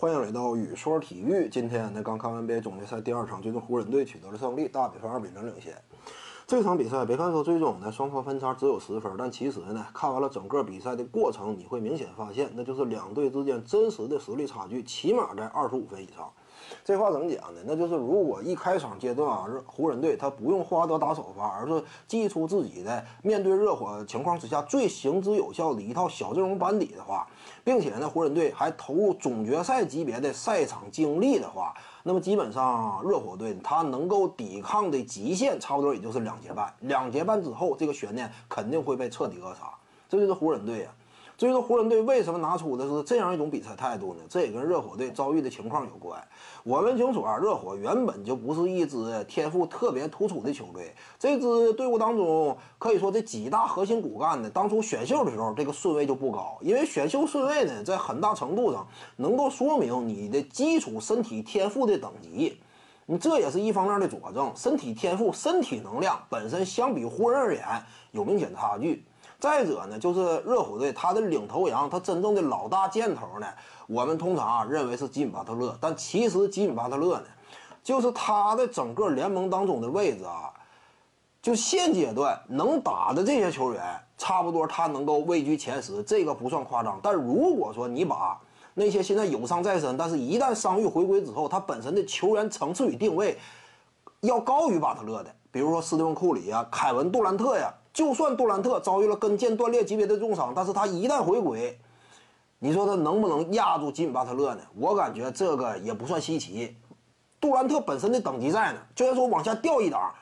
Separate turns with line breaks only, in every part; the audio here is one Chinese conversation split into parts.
欢迎来到雨说体育。今天呢，刚看完 NBA 总决赛第二场，最终湖人队取得了胜利，大比分二比零领先。这场比赛别看说最终呢双方分差只有十分，但其实呢看完了整个比赛的过程，你会明显发现，那就是两队之间真实的实力差距起码在二十五分以上。这话怎么讲呢？那就是如果一开场阶段啊，湖人队他不用霍华德打首发，而是祭出自己的面对热火情况之下最行之有效的一套小阵容班底的话，并且呢，湖人队还投入总决赛级别的赛场精力的话，那么基本上热火队他能够抵抗的极限差不多也就是两节半。两节半之后，这个悬念肯定会被彻底扼杀。这就是湖人队啊。至于说湖人队为什么拿出的是这样一种比赛态度呢？这也跟热火队遭遇的情况有关。我们清楚啊，热火原本就不是一支天赋特别突出的球队。这支队伍当中，可以说这几大核心骨干呢，当初选秀的时候这个顺位就不高，因为选秀顺位呢，在很大程度上能够说明你的基础身体天赋的等级。你这也是一方面的佐证，身体天赋、身体能量本身相比湖人而言有明显差距。再者呢，就是热火队他的领头羊，他真正的老大箭头呢，我们通常啊认为是吉米巴特勒，但其实吉米巴特勒呢，就是他的整个联盟当中的位置啊，就现阶段能打的这些球员，差不多他能够位居前十，这个不算夸张。但如果说你把那些现在有伤在身，但是一旦伤愈回归之后，他本身的球员层次与定位要高于巴特勒的，比如说斯蒂芬库里啊、凯文杜兰特呀。就算杜兰特遭遇了跟腱断裂级别的重伤，但是他一旦回归，你说他能不能压住吉米巴特勒呢？我感觉这个也不算稀奇。杜兰特本身的等级在呢，就算说往下掉一档，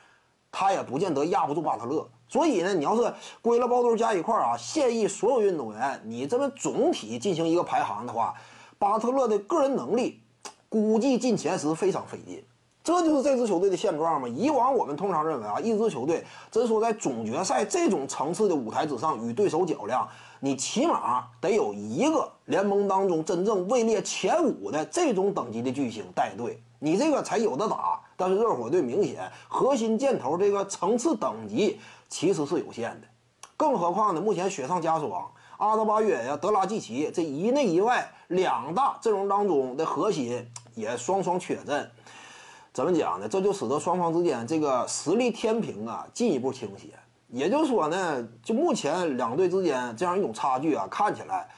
他也不见得压不住巴特勒。所以呢，你要是归了包头加一块啊，现役所有运动员，你这么总体进行一个排行的话，巴特勒的个人能力估计进前十非常费劲。这就是这支球队的现状嘛？以往我们通常认为啊，一支球队真说在总决赛这种层次的舞台之上与对手较量，你起码得有一个联盟当中真正位列前五的这种等级的巨星带队，你这个才有的打。但是热火队明显核心箭头这个层次等级其实是有限的，更何况呢，目前雪上加霜，阿德巴约呀、德拉季奇这一内一外两大阵容当中的核心也双双缺阵。怎么讲呢？这就使得双方之间这个实力天平啊进一步倾斜。也就是说呢，就目前两队之间这样一种差距啊，看起来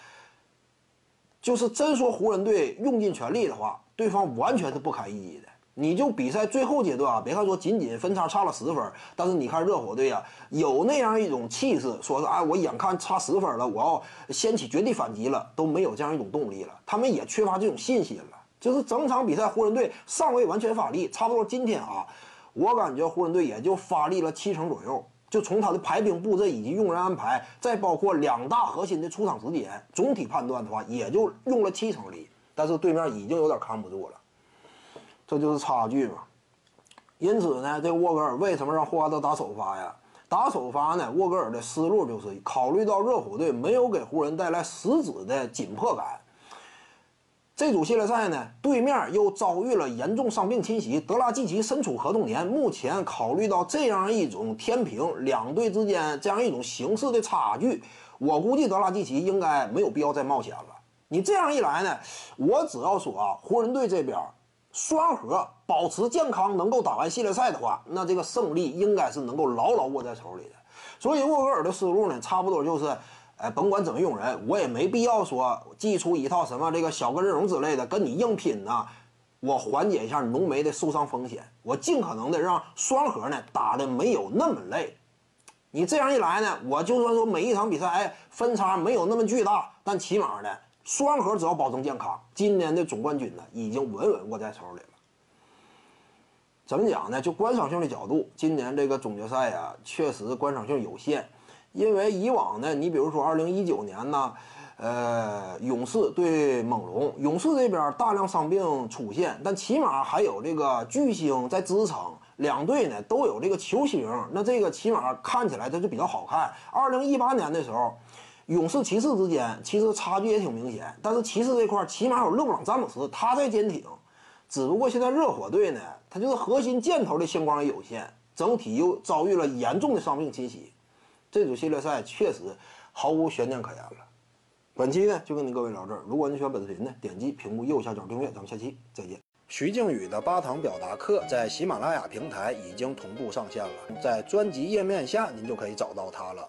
就是真说湖人队用尽全力的话，对方完全是不堪一击的。你就比赛最后阶段啊，别看说仅仅分差差了十分，但是你看热火队啊，有那样一种气势，说是哎，我眼看差十分了，我要掀起绝地反击了，都没有这样一种动力了。他们也缺乏这种信心了。就是整场比赛，湖人队尚未完全发力，差不多今天啊，我感觉湖人队也就发力了七成左右。就从他的排兵布阵以及用人安排，再包括两大核心的出场时间，总体判断的话，也就用了七成力。但是对面已经有点扛不住了，这就是差距嘛。因此呢，这沃格尔为什么让霍华德打首发呀？打首发呢，沃格尔的思路就是考虑到热火队没有给湖人带来实质的紧迫感。这组系列赛呢，对面又遭遇了严重伤病侵袭，德拉季奇身处合同年。目前考虑到这样一种天平，两队之间这样一种形势的差距，我估计德拉季奇应该没有必要再冒险了。你这样一来呢，我只要说啊，湖人队这边双核保持健康，能够打完系列赛的话，那这个胜利应该是能够牢牢握在手里的。所以沃格尔的思路呢，差不多就是。哎，甭管怎么用人，我也没必要说祭出一套什么这个小个阵容之类的跟你硬拼呐。我缓解一下浓眉的受伤风险，我尽可能的让双核呢打的没有那么累。你这样一来呢，我就算说每一场比赛哎分差没有那么巨大，但起码呢双核只要保证健康，今年的总冠军呢已经稳稳握在手里了。怎么讲呢？就观赏性的角度，今年这个总决赛呀，确实观赏性有限。因为以往呢，你比如说二零一九年呢，呃，勇士对猛龙，勇士这边大量伤病出现，但起码还有这个巨星在支撑，两队呢都有这个球星，那这个起码看起来它就比较好看。二零一八年的时候，勇士骑士之间其实差距也挺明显，但是骑士这块起码有勒布朗詹姆斯他在坚挺，只不过现在热火队呢，他就是核心箭头的星光也有限，整体又遭遇了严重的伤病侵袭。这组系列赛确实毫无悬念可言了，本期呢就跟您各位聊这儿。如果您喜欢本视频呢，点击屏幕右下角订阅，咱们下期再见。徐静宇的八堂表达课在喜马拉雅平台已经同步上线了，在专辑页面下您就可以找到它了。